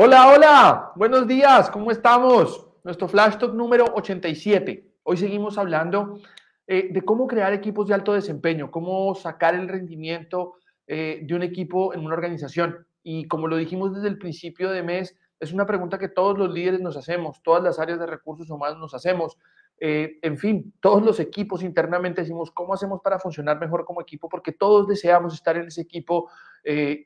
Hola, hola, buenos días, ¿cómo estamos? Nuestro Flash Talk número 87. Hoy seguimos hablando eh, de cómo crear equipos de alto desempeño, cómo sacar el rendimiento eh, de un equipo en una organización. Y como lo dijimos desde el principio de mes, es una pregunta que todos los líderes nos hacemos, todas las áreas de recursos humanos nos hacemos. Eh, en fin, todos los equipos internamente decimos, ¿cómo hacemos para funcionar mejor como equipo? Porque todos deseamos estar en ese equipo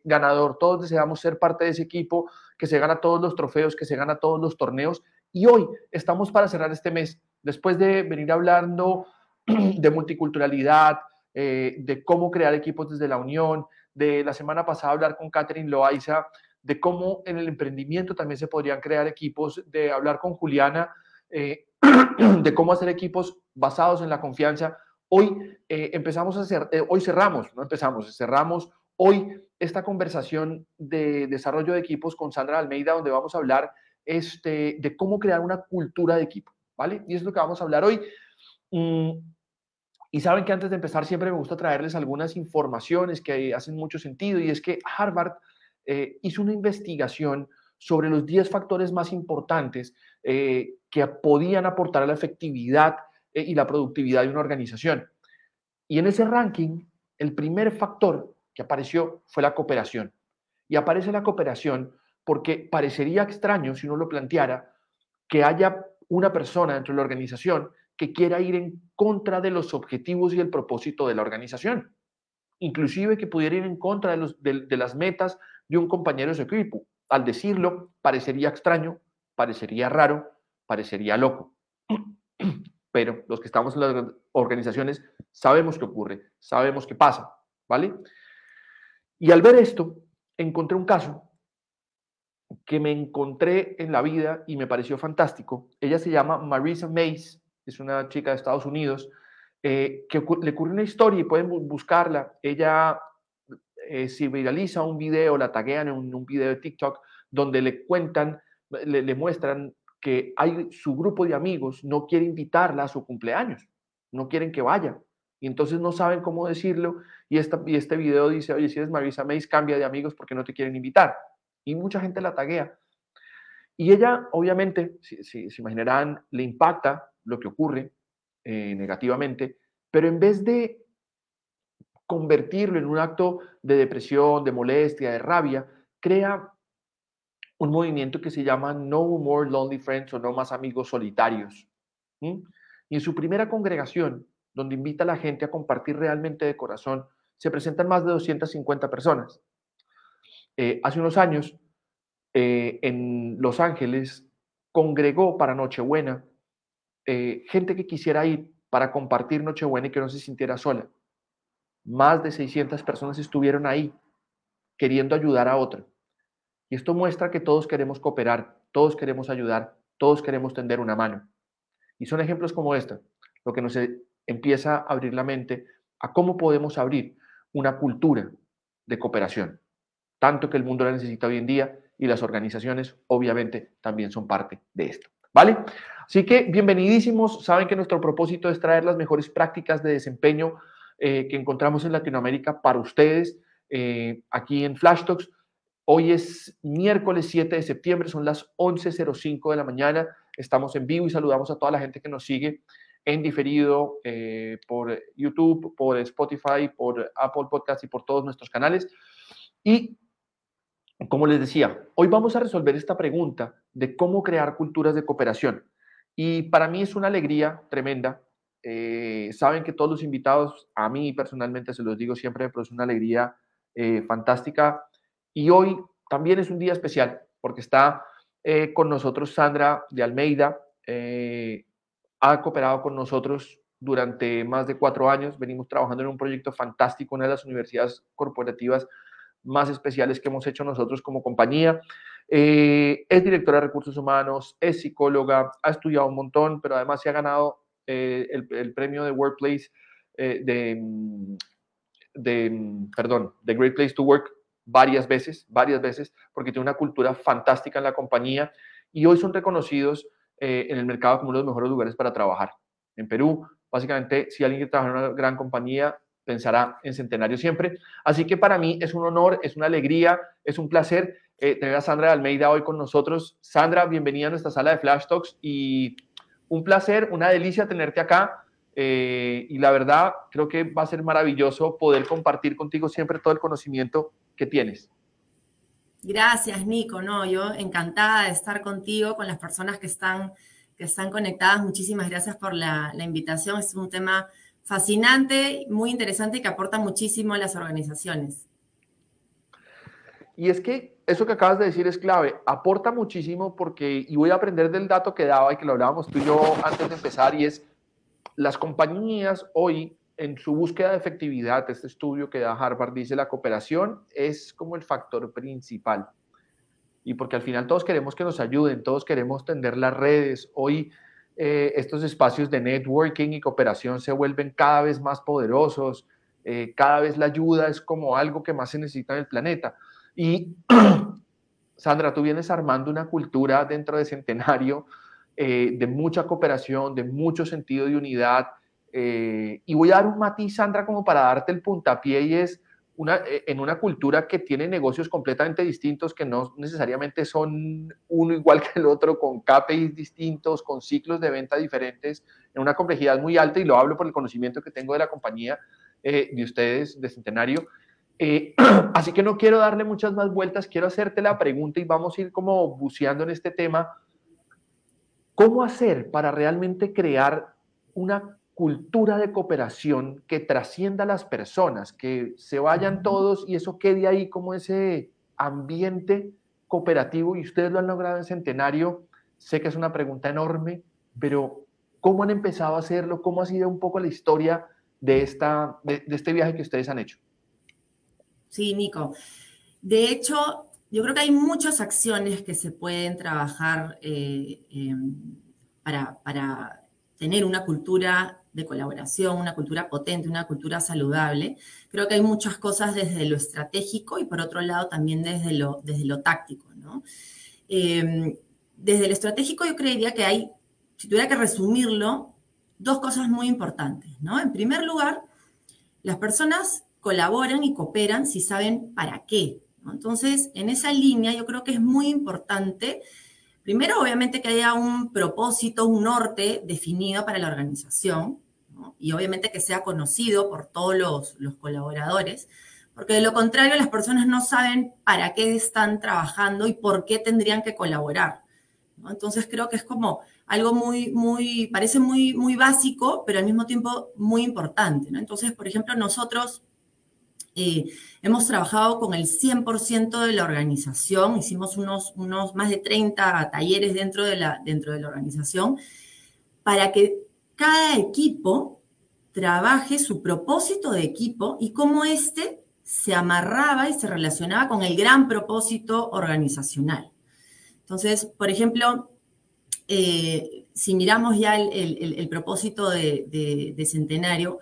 ganador, todos deseamos ser parte de ese equipo que se gana todos los trofeos, que se gana todos los torneos. Y hoy estamos para cerrar este mes, después de venir hablando de multiculturalidad, eh, de cómo crear equipos desde la unión, de la semana pasada hablar con Catherine Loaiza, de cómo en el emprendimiento también se podrían crear equipos, de hablar con Juliana, eh, de cómo hacer equipos basados en la confianza. Hoy eh, empezamos a hacer, hoy cerramos, no empezamos, cerramos hoy esta conversación de desarrollo de equipos con Sandra Almeida, donde vamos a hablar este, de cómo crear una cultura de equipo, ¿vale? Y es lo que vamos a hablar hoy. Mm, y saben que antes de empezar siempre me gusta traerles algunas informaciones que hacen mucho sentido y es que Harvard eh, hizo una investigación sobre los 10 factores más importantes eh, que podían aportar a la efectividad eh, y la productividad de una organización. Y en ese ranking, el primer factor que apareció fue la cooperación. Y aparece la cooperación porque parecería extraño si uno lo planteara que haya una persona dentro de la organización que quiera ir en contra de los objetivos y el propósito de la organización. Inclusive que pudiera ir en contra de, los, de, las metas de un compañero de su equipo. Al decirlo, parecería extraño, parecería raro, parecería loco. Pero los que estamos en las organizaciones sabemos qué ocurre, sabemos qué pasa, ¿vale? Y al ver esto, encontré un caso que me encontré en la vida y me pareció fantástico. Ella se llama Marisa Mays es una chica de Estados Unidos, eh, que le ocurre una historia y pueden buscarla. Ella eh, se viraliza un video, la taguean en un, video de TikTok, donde le cuentan, le, muestran que hay su grupo de amigos no quiere invitarla a su cumpleaños, no quieren que vaya. Y entonces no saben cómo decirlo. Y, esta, y este video dice, oye, si eres Marisa Mays, cambia de amigos porque no te quieren invitar. Y mucha gente la taguea. Y ella, obviamente, si, si se imaginarán, le impacta lo que ocurre eh, negativamente, pero en vez de convertirlo en un acto de depresión, de molestia, de rabia, crea un movimiento que se llama No More Lonely Friends o No Más Amigos Solitarios. Y en su primera congregación, donde invita a la gente a compartir realmente de corazón, se presentan más de 250 personas. Eh, hace unos años, eh, en Los Ángeles, congregó para Nochebuena eh, gente que quisiera ir para compartir Nochebuena y que no se sintiera sola. Más de 600 personas estuvieron ahí queriendo ayudar a otra. Y esto muestra que todos queremos cooperar, todos queremos ayudar, todos queremos tender una mano. Y son ejemplos como este, lo que nos e, empieza a abrir la mente a cómo podemos abrir una cultura de cooperación, tanto que el mundo la necesita hoy en día y las organizaciones obviamente también son parte de esto. ¿Vale? Así que bienvenidísimos. Saben que nuestro propósito es traer las mejores prácticas de desempeño eh, que encontramos en Latinoamérica para ustedes eh, aquí en Flash Talks. Hoy es miércoles 7 de septiembre, son las 11.05 de la mañana. Estamos en vivo y saludamos a toda la gente que nos sigue en diferido eh, por YouTube, por Spotify, por Apple Podcast y por todos nuestros canales. Y, como les decía, hoy vamos a resolver esta pregunta de cómo crear culturas de cooperación. Y para mí es una alegría tremenda. Eh, saben que todos los invitados, a mí personalmente se los digo siempre, pero es una alegría eh, fantástica. Y hoy también es un día especial porque está eh, con nosotros Sandra de Almeida. ha cooperado con nosotros durante más de cuatro años. Venimos trabajando en un proyecto fantástico, una de las universidades corporativas más especiales que hemos hecho nosotros como compañía. Es directora de recursos humanos, es psicóloga, ha estudiado un montón, pero además se ha ganado eh, el, premio de Workplace eh, de, mm, de, mm, perdón, de Great Place to Work varias veces, varias veces, porque tiene una cultura fantástica en la compañía y hoy son reconocidos en el mercado como uno de los mejores lugares para trabajar. En Perú, básicamente, si alguien quiere trabajar en una gran compañía, pensará en Centenario siempre. Así que para mí es un honor, es una alegría, es un placer eh, tener a Sandra Almeida hoy con nosotros. Sandra, bienvenida a nuestra sala de Flash Talks y un placer, una delicia tenerte acá. Eh, y la verdad, creo que va a ser maravilloso poder compartir contigo siempre todo el conocimiento que tienes. Gracias, Nico. No, yo encantada de estar contigo, con las personas que están, que están conectadas. Muchísimas gracias por la, la invitación. Es un tema fascinante, muy interesante y que aporta muchísimo a las organizaciones. Y es que eso que acabas de decir es clave, aporta muchísimo porque, y voy a aprender del dato que daba y que lo hablábamos tú y yo antes de empezar, y es las compañías hoy en su búsqueda de efectividad, este estudio que da Harvard dice la cooperación es como el factor principal. Y porque al final todos queremos que nos ayuden, todos queremos tender las redes. Hoy eh, estos espacios de networking y cooperación se vuelven cada vez más poderosos, eh, cada vez la ayuda es como algo que más se necesita en el planeta. Y Sandra, tú vienes armando una cultura dentro de Centenario eh, de mucha cooperación, de mucho sentido de unidad. y voy a dar un matiz, Sandra, como para darte el puntapié y es eh, en una cultura que tiene negocios completamente distintos, que no necesariamente son uno igual que el otro, con KPIs distintos, con ciclos de venta diferentes, en una complejidad muy alta, y lo hablo por el conocimiento que tengo de la compañía eh, de ustedes, de Centenario. Eh, así que no quiero darle muchas más vueltas, quiero hacerte la pregunta y vamos a ir como buceando en este tema. ¿Cómo hacer para realmente crear una cultura de cooperación que trascienda a las personas, que se vayan todos y eso quede ahí como ese ambiente cooperativo y ustedes lo han logrado en Centenario. Sé que es una pregunta enorme, pero ¿cómo han empezado a hacerlo? ¿Cómo ha sido un poco la historia de, esta, de, este viaje que ustedes han hecho? Sí, Nico. De hecho, yo creo que hay muchas acciones que se pueden trabajar eh, em, para, para tener una cultura de colaboración, una cultura potente, una cultura saludable. Creo que hay muchas cosas desde lo estratégico y por otro lado también desde lo, desde lo táctico. ¿no? Em, desde lo estratégico yo creería que hay, si tuviera que resumirlo, dos cosas muy importantes. ¿no? En primer lugar, las personas colaboran y cooperan si saben para qué. Entonces, en esa línea yo creo que es muy importante Primero, obviamente, que haya un propósito, un norte definido para la organización, y obviamente que sea conocido por todos los, colaboradores, porque de lo contrario las personas no saben para qué están trabajando y por qué tendrían que colaborar. Entonces creo que es como algo muy, muy, parece muy, muy básico, pero al mismo tiempo muy importante. Entonces, por ejemplo, nosotros hemos trabajado con el 100% de la organización, hicimos unos, unos más de 30 talleres dentro de, la, dentro de la organización para que cada equipo trabaje su propósito de equipo y cómo éste se amarraba y se relacionaba con el gran propósito organizacional. Entonces, por ejemplo, eh, si miramos ya el, propósito de, de, Centenario,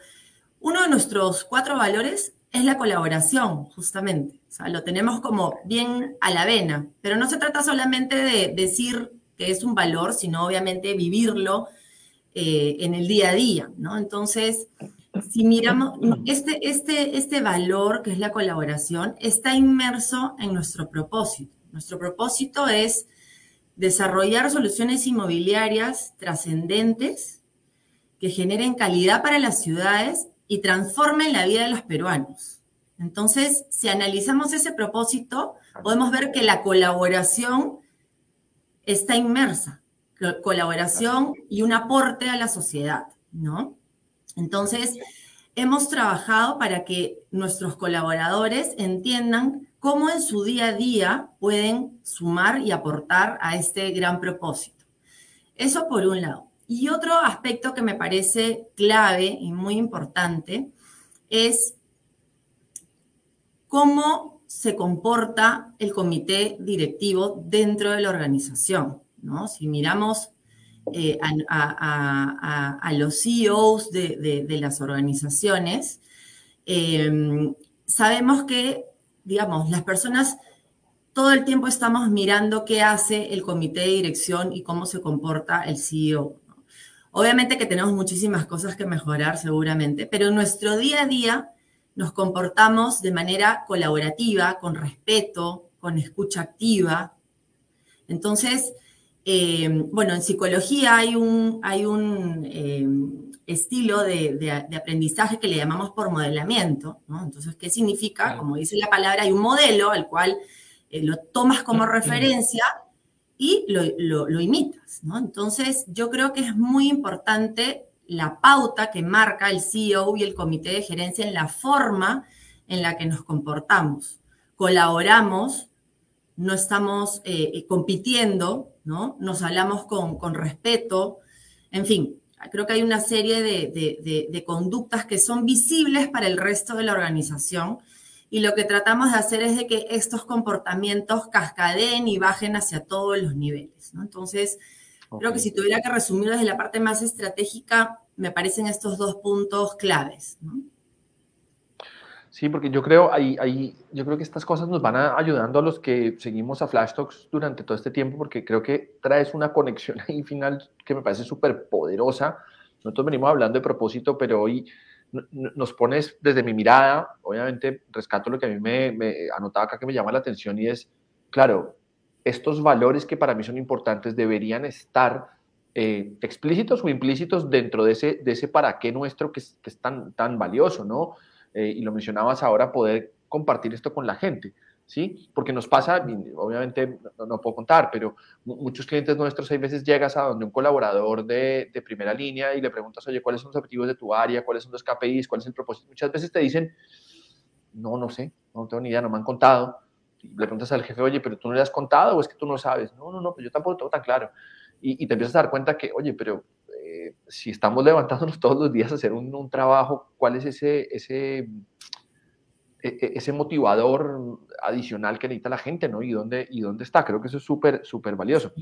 uno de nuestros cuatro valores es la colaboración, justamente. O sea, lo tenemos como bien a la vena, pero no se trata solamente de decir que es un valor, sino obviamente vivirlo eh, en el día a día, ¿no? Entonces, si miramos, este, este, este valor que es la colaboración está inmerso en nuestro propósito. Nuestro propósito es desarrollar soluciones inmobiliarias trascendentes que generen calidad para las ciudades y transformen la vida de los peruanos. Entonces, si analizamos ese propósito, podemos ver que la colaboración está inmersa, colaboración y un aporte a la sociedad, ¿no? Entonces, hemos trabajado para que nuestros colaboradores entiendan cómo en su día a día pueden sumar y aportar a este gran propósito. Eso por un lado. Y otro aspecto que me parece clave y muy importante es cómo se comporta el comité directivo dentro de la organización. ¿no? Si miramos eh, a, los CEOs de, las organizaciones, eh, sabemos que, digamos, las personas todo el tiempo estamos mirando qué hace el comité de dirección y cómo se comporta el CEO. Obviamente que tenemos muchísimas cosas que mejorar seguramente, pero en nuestro día a día nos comportamos de manera colaborativa, con respeto, con escucha activa. Entonces, eh, bueno, en psicología hay un, hay un eh, estilo de, aprendizaje que le llamamos por modelamiento, ¿no? Entonces, ¿qué significa? Como dice la palabra, hay un modelo al cual eh, lo tomas como referencia y lo, imitas, ¿no? Entonces, yo creo que es muy importante la pauta que marca el CEO y el comité de gerencia en la forma en la que nos comportamos. Colaboramos, no estamos eh, eh, compitiendo, ¿no? Nos hablamos con, respeto, en fin, creo que hay una serie de, conductas que son visibles para el resto de la organización y lo que tratamos de hacer es de que estos comportamientos cascadeen y bajen hacia todos los niveles, ¿no? Entonces, Creo que si tuviera que resumir desde la parte más estratégica, me parecen estos dos puntos claves. Sí, porque yo creo, ahí, ahí, yo creo que estas cosas nos van ayudando a los que seguimos a Flash Talks durante todo este tiempo, porque creo que traes una conexión ahí final que me parece súper poderosa. Nosotros venimos hablando de propósito, pero hoy nos pones desde mi mirada, obviamente rescato lo que a mí me, anotaba acá que me llama la atención y es, claro, estos valores que para mí son importantes deberían estar eh, explícitos o implícitos dentro de ese, de ese para qué nuestro que es, tan, tan valioso, ¿no? Eh, y lo mencionabas ahora, poder compartir esto con la gente, ¿sí? Porque nos pasa, obviamente no, puedo contar, pero muchos clientes nuestros, hay veces llegas a donde un colaborador de, de, primera línea y le preguntas, oye, ¿cuáles son los objetivos de tu área? ¿Cuáles son los KPIs? ¿Cuál es el propósito? Muchas veces te dicen, no, no sé, no tengo ni idea, no me han contado le preguntas al jefe, oye, pero tú no le has contado o es que tú no sabes. No, no, no, pues yo tampoco tengo tan claro. Y, te empiezas a dar cuenta que, oye, pero eh, si estamos levantándonos todos los días a hacer un, trabajo, ¿cuál es ese, ese, ese motivador adicional que necesita la gente, ¿no? ¿Y dónde, y dónde está? Creo que eso es súper, súper valioso.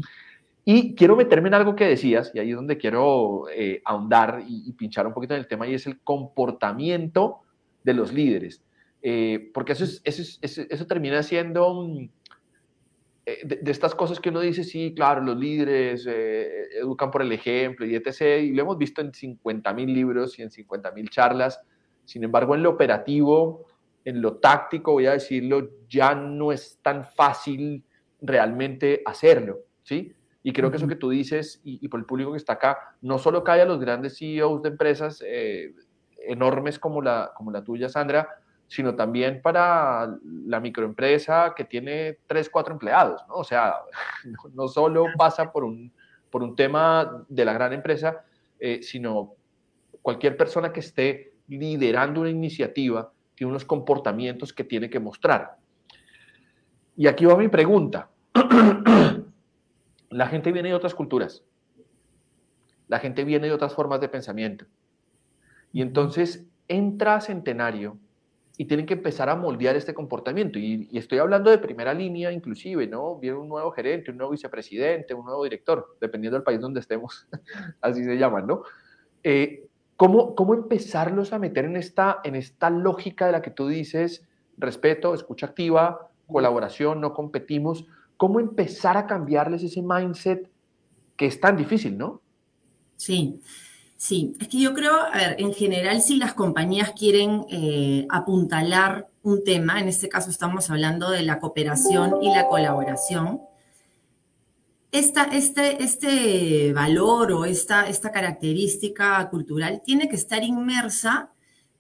Y quiero meterme en algo que decías, y ahí es donde quiero eh, ahondar y, y pinchar un poquito en el tema, y es el comportamiento de los líderes. Eh, porque eso, es, eso, eso, termina siendo mm, eh, de, estas cosas que uno dice, sí, claro, los líderes eh, educan por el ejemplo y etc. Y lo hemos visto en 50 mil libros y en 50 mil charlas. Sin embargo, en lo operativo, en lo táctico, voy a decirlo, ya no es tan fácil realmente hacerlo, ¿sí? Y creo que eso que tú dices, y, por el público que está acá, no solo cae a los grandes CEOs de empresas enormes como la, como la tuya, Sandra, sino también para la microempresa que tiene tres, cuatro empleados, ¿no? O sea, no solo pasa por un, por un tema de la gran empresa, eh, sino cualquier persona que esté liderando una iniciativa tiene unos comportamientos que tiene que mostrar. Y aquí va mi pregunta. la gente viene de otras culturas. La gente viene de otras formas de pensamiento. Y entonces entra Centenario y tienen que empezar a moldear este comportamiento. Y, estoy hablando de primera línea inclusive, ¿no? Viene un nuevo gerente, un nuevo vicepresidente, un nuevo director, dependiendo del país donde estemos, así se llaman, ¿no? Eh, ¿cómo, ¿Cómo empezarlos a meter en esta, en esta lógica de la que tú dices, respeto, escucha activa, colaboración, no competimos? ¿Cómo empezar a cambiarles ese mindset que es tan difícil, ¿no? Sí. Sí, es que yo creo, a ver, en general si las compañías quieren eh, apuntalar un tema, en este caso estamos hablando de la cooperación y la colaboración, esta, este, este valor o esta, esta característica cultural tiene que estar inmersa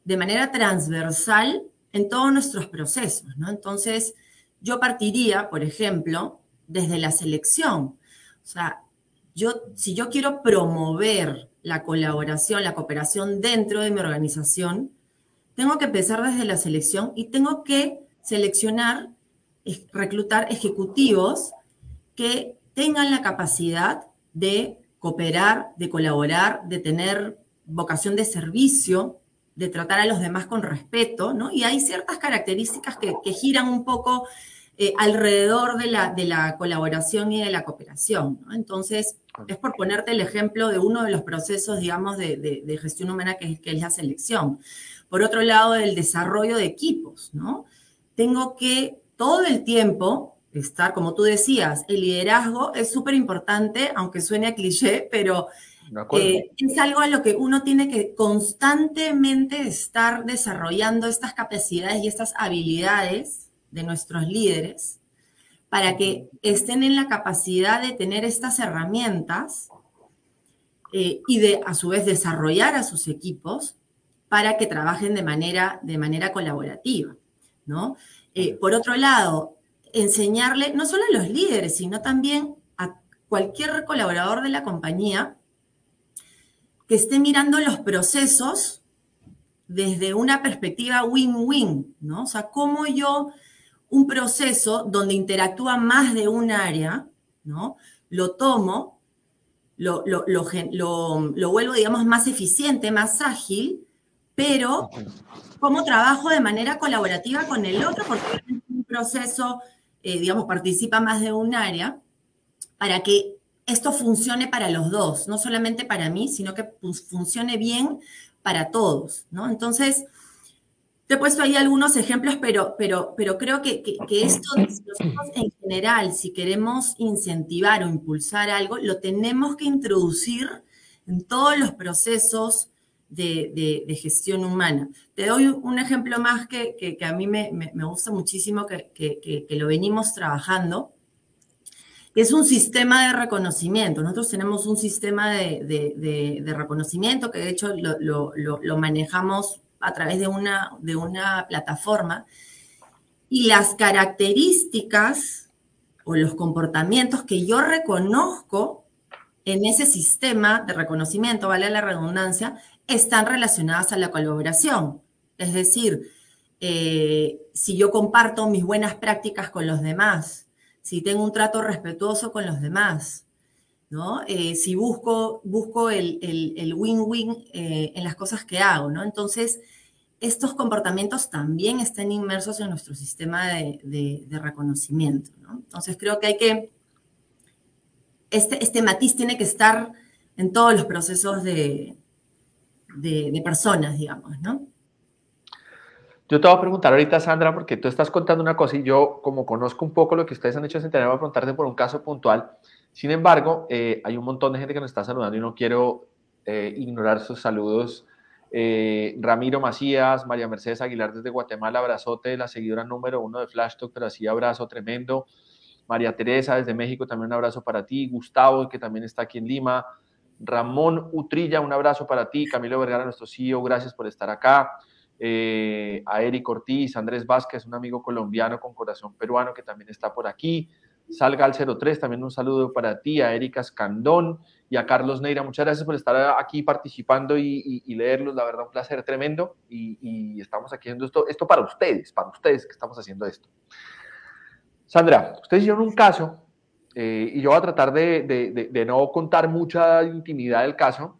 de manera transversal en todos nuestros procesos, ¿no? Entonces, yo partiría, por ejemplo, desde la selección. O sea, yo, si yo quiero promover la colaboración, la cooperación dentro de mi organización, tengo que empezar desde la selección y tengo que seleccionar, reclutar ejecutivos que tengan la capacidad de cooperar, de colaborar, de tener vocación de servicio, de tratar a los demás con respeto, ¿no? Y hay ciertas características que, giran un poco eh, alrededor de la, de la, colaboración y de la cooperación. Entonces, es por ponerte el ejemplo de uno de los procesos, digamos, de, gestión humana que, que es la selección. Por otro lado, el desarrollo de equipos, ¿no? Tengo que todo el tiempo estar, como tú decías, el liderazgo es súper importante, aunque suene a cliché, pero eh, es algo a lo que uno tiene que constantemente estar desarrollando estas capacidades y estas habilidades de nuestros líderes para que estén en la capacidad de tener estas herramientas eh, y de a su vez desarrollar a sus equipos para que trabajen de manera, de manera colaborativa, ¿no? Eh, por otro lado, enseñarle no solo a los líderes, sino también a cualquier colaborador de la compañía que esté mirando los procesos desde una perspectiva win-win, ¿no? O sea, cómo yo un proceso donde interactúa más de un área, ¿no? Lo tomo, lo, lo, lo, vuelvo, digamos, más eficiente, más ágil, pero cómo trabajo de manera colaborativa con el otro, porque un proceso eh, digamos, participa más de un área, para que esto funcione para los dos, no solamente para mí, sino que funcione bien para todos, ¿no? Entonces, te he puesto ahí algunos ejemplos, pero, pero, pero creo que, que, que esto, en general, si queremos incentivar o impulsar algo, lo tenemos que introducir en todos los procesos de, gestión humana. Te doy un ejemplo más que, a mí me, gusta muchísimo, que, lo venimos trabajando, que es un sistema de reconocimiento. Nosotros tenemos un sistema de, reconocimiento que de hecho lo, manejamos a través de una, de una plataforma y las características o los comportamientos que yo reconozco en ese sistema de reconocimiento, vale la redundancia, están relacionadas a la colaboración. Es decir, eh, si yo comparto mis buenas prácticas con los demás, si tengo un trato respetuoso con los demás, ¿no? Eh, si busco, busco el win-win eh, en las cosas que hago, ¿no? Entonces, estos comportamientos también están inmersos en nuestro sistema de, reconocimiento, ¿no? Entonces, creo que hay que, este, este matiz tiene que estar en todos los procesos de, de, personas, digamos, ¿no? Yo te voy a preguntar ahorita, Sandra, porque tú estás contando una cosa y yo, como conozco un poco lo que ustedes han hecho en Centenario, voy a preguntarte por un caso puntual. Sin embargo, eh, hay un montón de gente que nos está saludando y no quiero eh, ignorar sus saludos. Eh, Ramiro Macías, María Mercedes Aguilar desde Guatemala, abrazote, la seguidora número uno de Flash Talk, pero así abrazo tremendo. María Teresa desde México, también un abrazo para ti. Gustavo, que también está aquí en Lima. Ramón Utrilla, un abrazo para ti. Camilo Vergara, nuestro CEO, gracias por estar acá. Eh, a Eric Ortiz, Andrés Vázquez, un amigo colombiano con corazón peruano que también está por aquí. Salga al 03, también un saludo para ti, a Erika Escandón y a Carlos Neira. Muchas gracias por estar aquí participando y, leerlos. La verdad, un placer tremendo. Y, estamos aquí haciendo esto, esto para ustedes, para ustedes que estamos haciendo esto. Sandra, ustedes hicieron un caso eh, y yo voy a tratar de, no contar mucha intimidad del caso,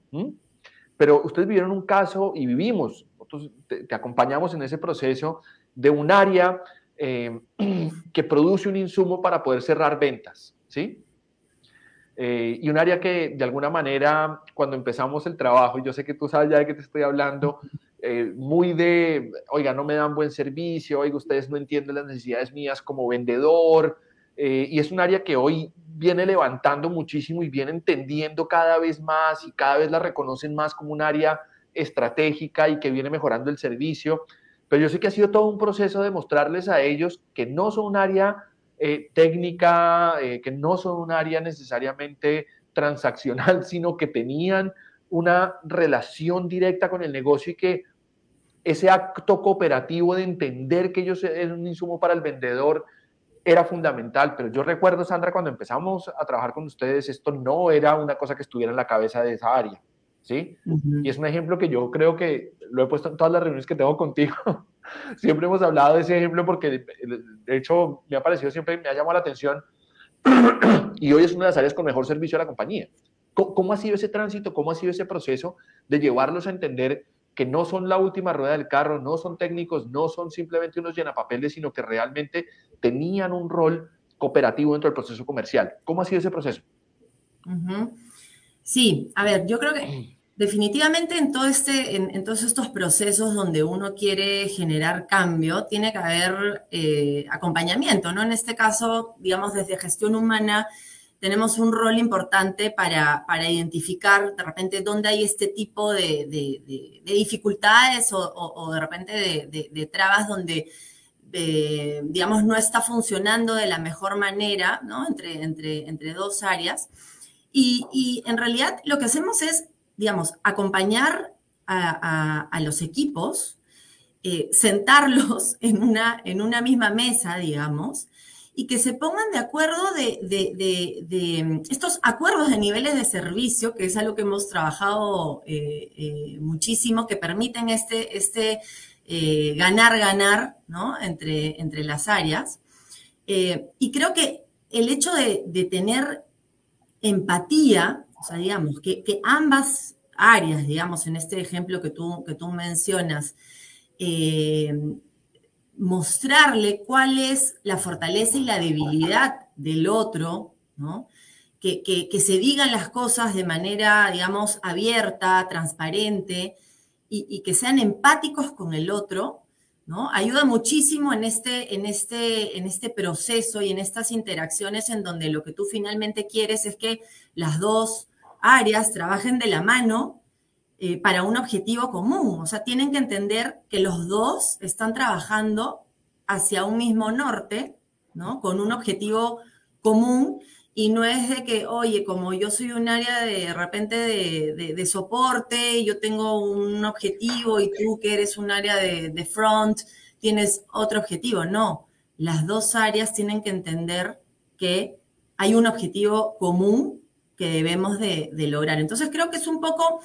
pero ustedes vivieron un caso y vivimos, nosotros te, acompañamos en ese proceso de un área eh, que produce un insumo para poder cerrar ventas, ¿sí? Eh, y un área que de alguna manera, cuando empezamos el trabajo, y yo sé que tú sabes ya de qué te estoy hablando, muy de, oiga, no me dan buen servicio, oiga, ustedes no entienden las necesidades mías como vendedor, eh, y es un área que hoy viene levantando muchísimo y viene entendiendo cada vez más y cada vez la reconocen más como un área estratégica y que viene mejorando el servicio. Pero yo sé que ha sido todo un proceso de mostrarles a ellos que no son un área eh, técnica, eh, que no son un área necesariamente transaccional, sino que tenían una relación directa con el negocio y que ese acto cooperativo de entender que ellos es un insumo para el vendedor era fundamental, pero yo recuerdo, Sandra, cuando empezamos a trabajar con ustedes, esto no era una cosa que estuviera en la cabeza de esa área, ¿sí? Y es un ejemplo que yo creo que lo he puesto en todas las reuniones que tengo contigo. siempre hemos hablado de ese ejemplo porque, de hecho, me ha parecido siempre, me ha llamado la atención y hoy es una de las áreas con mejor servicio a la compañía. ¿Cómo, ha sido ese tránsito? ¿Cómo ha sido ese proceso de llevarlos a entender que no son la última rueda del carro, no son técnicos, no son simplemente unos llenapapeles, sino que realmente tenían un rol cooperativo dentro del proceso comercial? ¿Cómo ha sido ese proceso? Sí, a ver, yo creo que definitivamente este, en, todos estos procesos donde uno quiere generar cambio, tiene que haber eh, acompañamiento, ¿no? En este caso, digamos, desde gestión humana, tenemos un rol importante para, identificar de repente dónde hay este tipo de, dificultades o, de repente de, trabas donde, digamos, no está funcionando de la mejor manera, ¿no? Entre, entre, entre dos áreas. Y, en realidad lo que hacemos es, digamos, acompañar a, los equipos, eh, sentarlos en una, en una misma mesa, digamos, y que se pongan de acuerdo de, mm, estos acuerdos de niveles de servicio, que es algo que hemos trabajado eh, eh, muchísimo, que permiten este, este eh, ganar, ganar, ¿no? Entre, entre las áreas. y creo que el hecho de, tener empatía, o sea, digamos, que, que, ambas áreas, digamos, en este ejemplo que tú, que tú mencionas, mostrarle cuál es la fortaleza y la debilidad del otro, ¿no? Que, se digan las cosas de manera, digamos, abierta, transparente y, que sean empáticos con el otro, ¿no? Ayuda muchísimo en este, en, este, en este proceso y en estas interacciones en donde lo que tú finalmente quieres es que las dos áreas trabajen de la mano eh, para un objetivo común. O sea, tienen que entender que los dos están trabajando hacia un mismo norte, ¿no? Con un objetivo común y no es de que, oye, como yo soy un área de, repente de, de, soporte, yo tengo un objetivo y tú que eres un área de, front, tienes otro objetivo. No, las dos áreas tienen que entender que hay un objetivo común que debemos de, lograr. Entonces creo que es un poco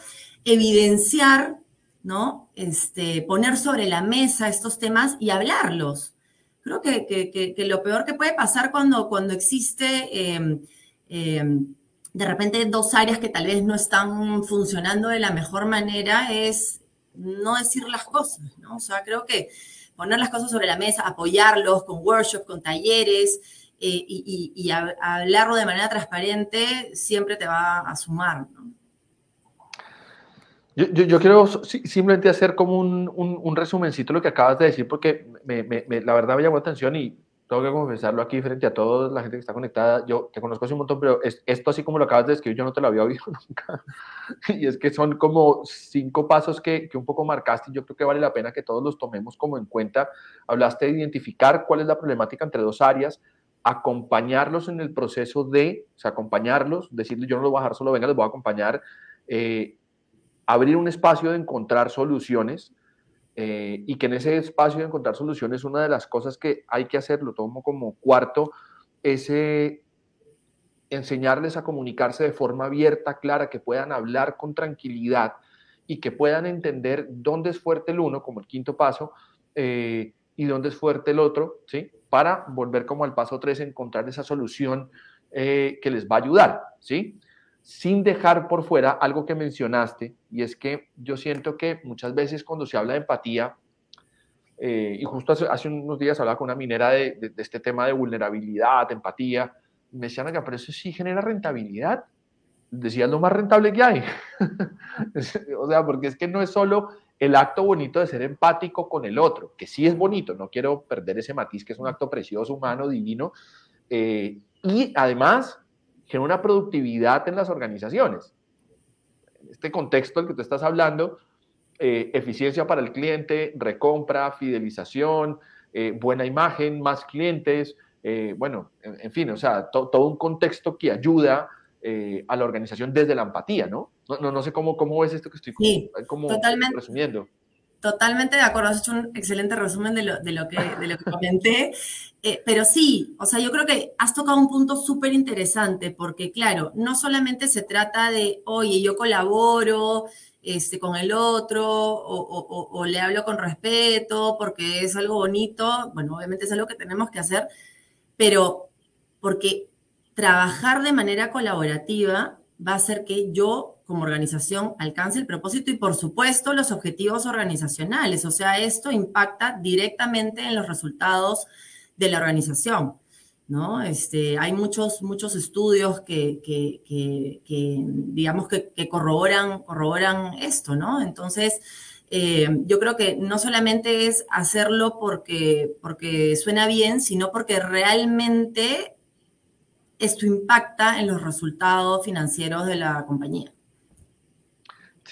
evidenciar, ¿no? Este, poner sobre la mesa estos temas y hablarlos. Creo que, lo peor que puede pasar cuando, cuando existe em, em, de repente dos áreas que tal vez no están funcionando de la mejor manera es no decir las cosas, ¿no? O sea, creo que poner las cosas sobre la mesa, apoyarlos con workshops, con talleres, eh, y, hablarlo de manera transparente siempre te va a sumar. ¿no? Yo, yo, quiero simplemente hacer como un, un, resumencito de lo que acabas de decir, porque me, me, la verdad me llamó la atención y tengo que confesarlo aquí frente a toda la gente que está conectada. Yo te conozco hace un montón, pero esto así como lo acabas de describir, yo no te lo había oído nunca. Y es que son como cinco pasos que, que un poco marcaste y yo creo que vale la pena que todos los tomemos como en cuenta. Hablaste de identificar cuál es la problemática entre dos áreas, acompañarlos en el proceso de, o sea, acompañarlos, decirles yo no los voy a dejar solo, venga, les voy a acompañar. Eh, abrir un espacio de encontrar soluciones eh, y que en ese espacio de encontrar soluciones una de las cosas que hay que hacer, lo tomo como cuarto, es eh, enseñarles a comunicarse de forma abierta, clara, que puedan hablar con tranquilidad y que puedan entender dónde es fuerte el uno, como el quinto paso, eh, y dónde es fuerte el otro, ¿sí? Para volver como al paso tres, encontrar esa solución que les va a ayudar, ¿sí? Sin dejar por fuera algo que mencionaste, y es que yo siento que muchas veces cuando se habla de empatía, eh, y justo hace, unos días hablaba con una minera de, este tema de vulnerabilidad, empatía, me decían, que pero eso sí genera rentabilidad. Decía, lo más rentable que hay. o sea, porque es que no es solo el acto bonito de ser empático con el otro, que sí es bonito, no quiero perder ese matiz, que es un acto precioso, humano, divino, eh, y además genera una productividad en las organizaciones. En este contexto del que tú estás hablando, eh, eficiencia para el cliente, recompra, fidelización, eh, buena imagen, más clientes, eh, bueno, en, fin, o sea, todo un contexto que ayuda a la organización desde la empatía, ¿no? No, no, sé cómo, cómo ves esto que estoy como, totalmente, resumiendo. Totalmente de acuerdo. Has hecho un excelente resumen de lo, de lo, que, comenté. Eh, pero sí, o sea, yo creo que has tocado un punto súper interesante porque, claro, no solamente se trata de, oye, yo colaboro este, con el otro o le hablo con respeto porque es algo bonito. Bueno, obviamente es algo que tenemos que hacer, pero porque trabajar de manera colaborativa va a hacer que yo como organización alcance el propósito y por supuesto los objetivos organizacionales. O sea, esto impacta directamente en los resultados de la organización. ¿no? Este, hay muchos, muchos estudios que, digamos, que, corroboran, corroboran esto, ¿no? Entonces, eh, yo creo que no solamente es hacerlo porque, porque suena bien, sino porque realmente esto impacta en los resultados financieros de la compañía.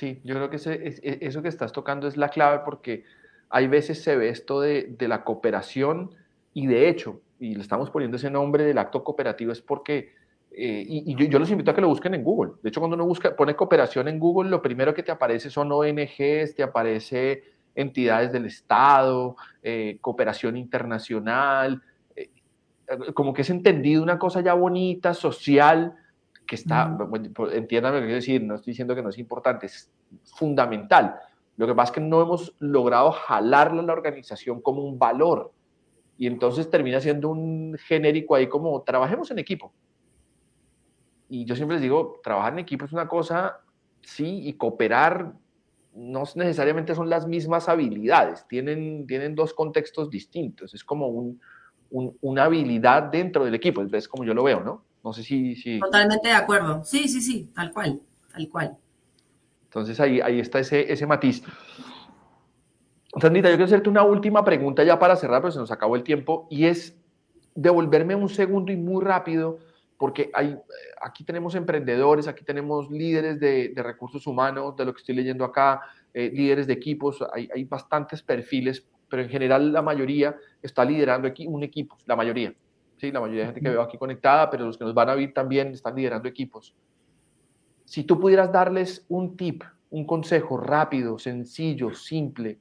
Sí, yo creo que e, eso que estás tocando es la clave porque hay veces se ve esto de, la cooperación y de hecho, y le estamos poniendo ese nombre del acto cooperativo es porque, eh, y, yo, los invito a que lo busquen en Google. De hecho, cuando uno busca, pone cooperación en Google, lo primero que te aparece son ONGs, te aparece entidades del Estado, eh, cooperación internacional, como que es entendido una cosa ya bonita, social, que está, entiéndame lo que quiero decir, no estoy diciendo que no es importante, es fundamental. Lo que pasa es que no hemos logrado jalarla a la organización como un valor. Y entonces termina siendo un genérico ahí como trabajemos en equipo. Y yo siempre les digo, trabajar en equipo es una cosa, sí, y cooperar no necesariamente son las mismas habilidades, tienen, tienen dos contextos distintos. Es como un, una habilidad dentro del equipo, es como yo lo veo, ¿no? No sé si, si... Totalmente de acuerdo. Sí, sí, sí, tal cual, tal cual. Entonces ahí, ahí está ese, ese matiz. Sandita, yo quiero hacerte una última pregunta ya para cerrar, pero se nos acabó el tiempo, y es devolverme un segundo y muy rápido, porque hay, aquí tenemos emprendedores, aquí tenemos líderes de, de recursos humanos, de lo que estoy leyendo acá, eh, líderes de equipos, hay, hay bastantes perfiles pero en general la mayoría está liderando aquí un equipo, la mayoría. Sí, la mayoría de gente que veo aquí conectada, pero los que nos van a ver también están liderando equipos. Si tú pudieras darles un tip, un consejo rápido, sencillo, simple,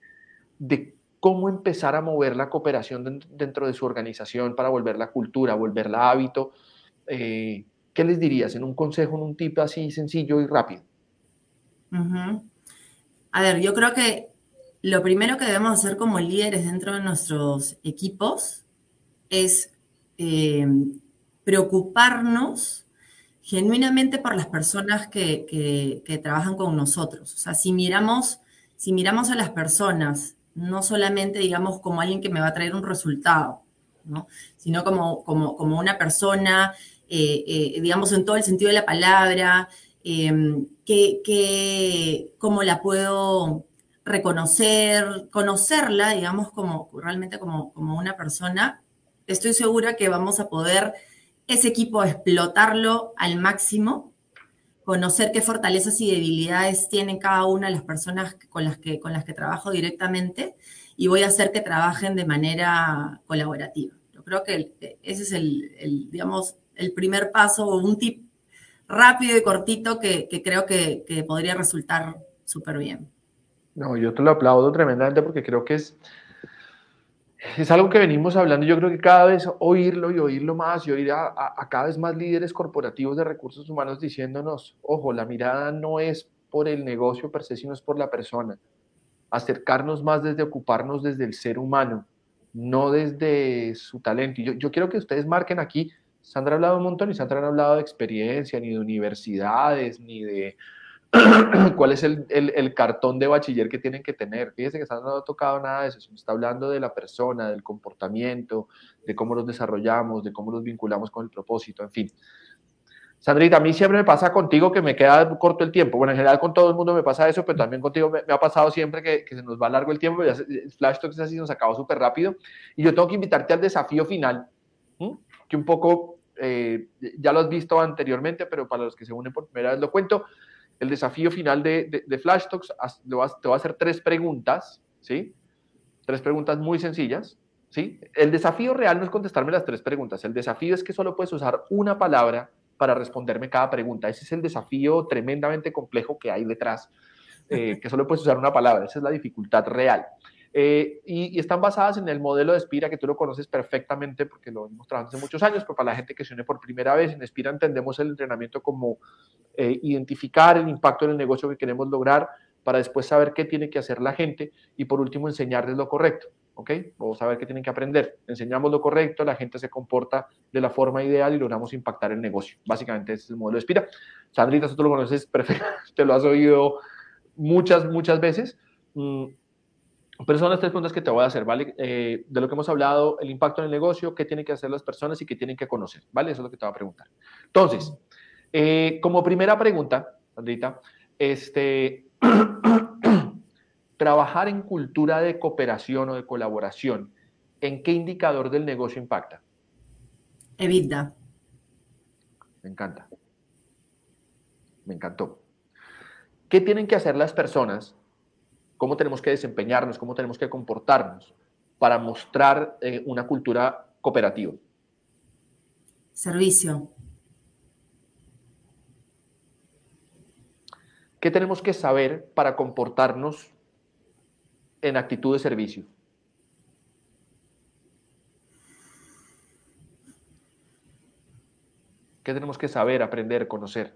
de cómo empezar a mover la cooperación dentro de su organización para volver la cultura, volverla hábito, eh, ¿qué les dirías en un consejo, en un tip así sencillo y rápido? A ver, yo creo que lo primero que debemos hacer como líderes dentro de nuestros equipos es eh, preocuparnos genuinamente por las personas que, trabajan con nosotros. O sea, si miramos, si miramos a las personas, no solamente, digamos, como alguien que me va a traer un resultado, sino como, como, como una persona, eh, eh, digamos, en todo el sentido de la palabra, que, que, cómo la puedo reconocer, conocerla, digamos, como realmente como, como una persona, estoy segura que vamos a poder ese equipo explotarlo al máximo, conocer qué fortalezas y debilidades tienen cada una de las personas con las que, con las que trabajo directamente y voy a hacer que trabajen de manera colaborativa. Yo creo que ese es el, digamos, el primer paso o un tip rápido y cortito que, creo que, que podría resultar súper bien. No, yo te lo aplaudo tremendamente porque creo que es, es algo que venimos hablando. Yo creo que cada vez oírlo y oírlo más y oír a, cada vez más líderes corporativos de recursos humanos diciéndonos, ojo, la mirada no es por el negocio per se, sino es por la persona. Acercarnos más desde ocuparnos desde el ser humano, no desde su talento. Y yo, yo quiero que ustedes marquen aquí, Sandra ha hablado un montón y Sandra ha hablado de experiencia, ni de universidades, ni de cuál es el, cartón de bachiller que tienen que tener. Fíjense que no ha tocado nada de eso, está hablando de la persona, del comportamiento, de cómo los desarrollamos, de cómo los vinculamos con el propósito, en fin. Sandrita, a mí siempre me pasa contigo que me queda corto el tiempo. Bueno, en general con todo el mundo me pasa eso, pero también contigo me, ha pasado siempre que, se nos va largo el tiempo. Ya, Flash Talks así nos acabó súper rápido. Y yo tengo que invitarte al desafío final, que un poco eh, ya lo has visto anteriormente, pero para los que se unen por primera vez lo cuento el desafío final de, de, Flash Talks, te voy a hacer tres preguntas, ¿sí? Tres preguntas muy sencillas, ¿sí? El desafío real no es contestarme las tres preguntas, el desafío es que solo puedes usar una palabra para responderme cada pregunta. Ese es el desafío tremendamente complejo que hay detrás. eh, que solo puedes usar una palabra, esa es la dificultad real. Eh, y, están basadas en el modelo de Espira, que tú lo conoces perfectamente porque lo hemos trabajado hace muchos años, pero para la gente que se une por primera vez, en Espira entendemos el entrenamiento como eh, identificar el impacto en el negocio que queremos lograr para después saber qué tiene que hacer la gente y por último enseñarles lo correcto. ¿ok? O saber qué tienen que aprender. Enseñamos lo correcto, la gente se comporta de la forma ideal y logramos impactar el negocio. Básicamente ese es el modelo de Espira. Sandrita, tú lo conoces perfecto, te lo has oído muchas, muchas veces. Mm, pero son las tres preguntas que te voy a hacer, ¿vale? Eh, de lo que hemos hablado, el impacto en el negocio, qué tienen que hacer las personas y qué tienen que conocer, ¿vale? Eso es lo que te voy a preguntar. Entonces, eh, como primera pregunta, Sandrita, este, trabajar en cultura de cooperación o de colaboración, ¿en qué indicador del negocio impacta? EBITDA. Me encanta. Me encantó. ¿Qué tienen que hacer las personas cómo tenemos que desempeñarnos, cómo tenemos que comportarnos para mostrar eh, una cultura cooperativa. Servicio. ¿Qué tenemos que saber para comportarnos en actitud de servicio? ¿Qué tenemos que saber, aprender, conocer?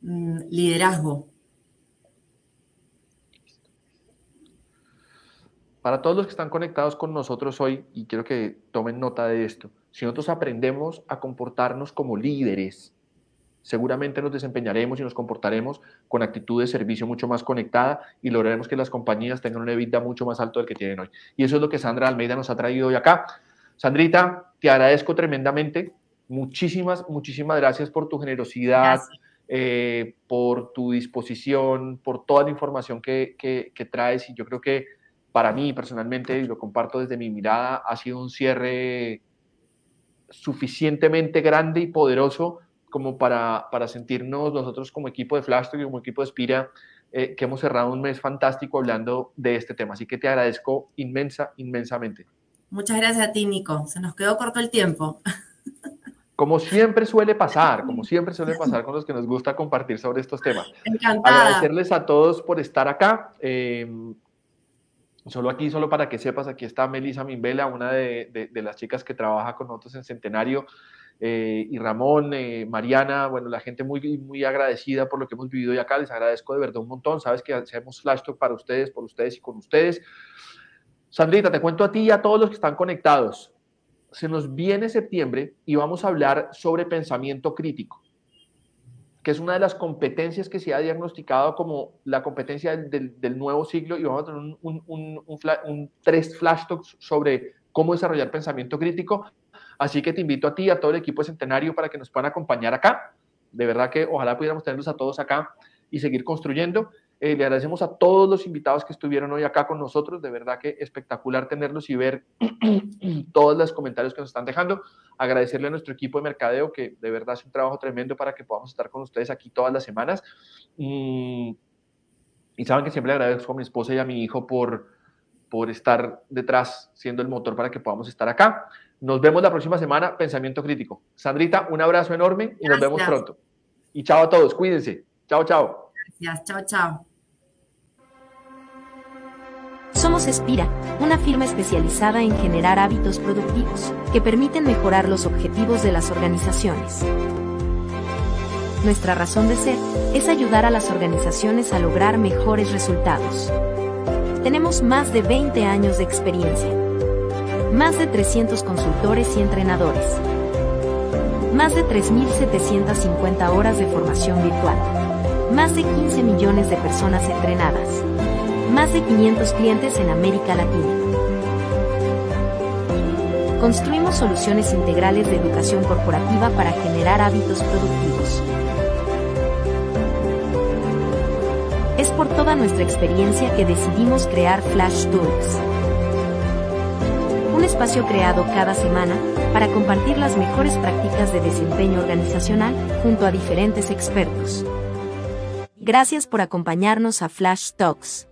Mm, liderazgo. Para todos los que están conectados con nosotros hoy, y quiero que tomen nota de esto, si nosotros aprendemos a comportarnos como líderes, seguramente nos desempeñaremos y nos comportaremos con actitud de servicio mucho más conectada y lograremos que las compañías tengan una vida mucho más alto del que tienen hoy. Y eso es lo que Sandra Almeida nos ha traído hoy acá. Sandrita, te agradezco tremendamente. Muchísimas, muchísimas gracias por tu generosidad, eh, por tu disposición, por toda la información que, que traes. Y yo creo que para mí personalmente, y lo comparto desde mi mirada, ha sido un cierre suficientemente grande y poderoso como para, para sentirnos nosotros como equipo de Flash y como equipo de Spira, eh, que hemos cerrado un mes fantástico hablando de este tema. Así que te agradezco inmensa, inmensamente. Muchas gracias a ti, Nico. Se nos quedó corto el tiempo. Como siempre suele pasar, como siempre suele pasar con los que nos gusta compartir sobre estos temas. Encantada. Agradecerles a todos por estar acá. Eh, Solo aquí, solo para que sepas, aquí está Melissa Mimbela, una de, las chicas que trabaja con nosotros en Centenario, eh, y Ramón, eh, Mariana, bueno, la gente muy, muy agradecida por lo que hemos vivido hoy acá, les agradezco de verdad un montón, sabes que hacemos Flash Talk para ustedes, por ustedes y con ustedes. Sandrita, te cuento a ti y a todos los que están conectados. Se nos viene septiembre y vamos a hablar sobre pensamiento crítico que es una de las competencias que se ha diagnosticado como la competencia del, nuevo siglo y vamos a tener un, tres flash talks sobre cómo desarrollar pensamiento crítico. Así que te invito a ti, a todo el equipo de Centenario para que nos puedan acompañar acá. De verdad que ojalá pudiéramos tenerlos a todos acá y seguir construyendo. Eh, le agradecemos a todos los invitados que estuvieron hoy acá con nosotros. De verdad que espectacular tenerlos y ver todos los comentarios que nos están dejando. Agradecerle a nuestro equipo de mercadeo que de verdad hace un trabajo tremendo para que podamos estar con ustedes aquí todas las semanas. Y saben que siempre agradezco a mi esposa y a mi hijo por, por estar detrás, siendo el motor para que podamos estar acá. Nos vemos la próxima semana, Pensamiento Crítico. Sandrita, un abrazo enorme y nos vemos pronto. Y chao a todos, cuídense. Chao, chao. Gracias, chao, chao. Somos Espira, una firma especializada en generar hábitos productivos que permiten mejorar los objetivos de las organizaciones. Nuestra razón de ser es ayudar a las organizaciones a lograr mejores resultados. Tenemos más de 20 años de experiencia, más de 300 consultores y entrenadores, más de 3.750 horas de formación virtual más de 15 millones de personas entrenadas. Más de 500 clientes en América Latina. Construimos soluciones integrales de educación corporativa para generar hábitos productivos. Es por toda nuestra experiencia que decidimos crear Flash Tools. Espacio creado cada semana para compartir las mejores prácticas de desempeño organizacional junto a diferentes expertos. Gracias por acompañarnos a Flash Talks.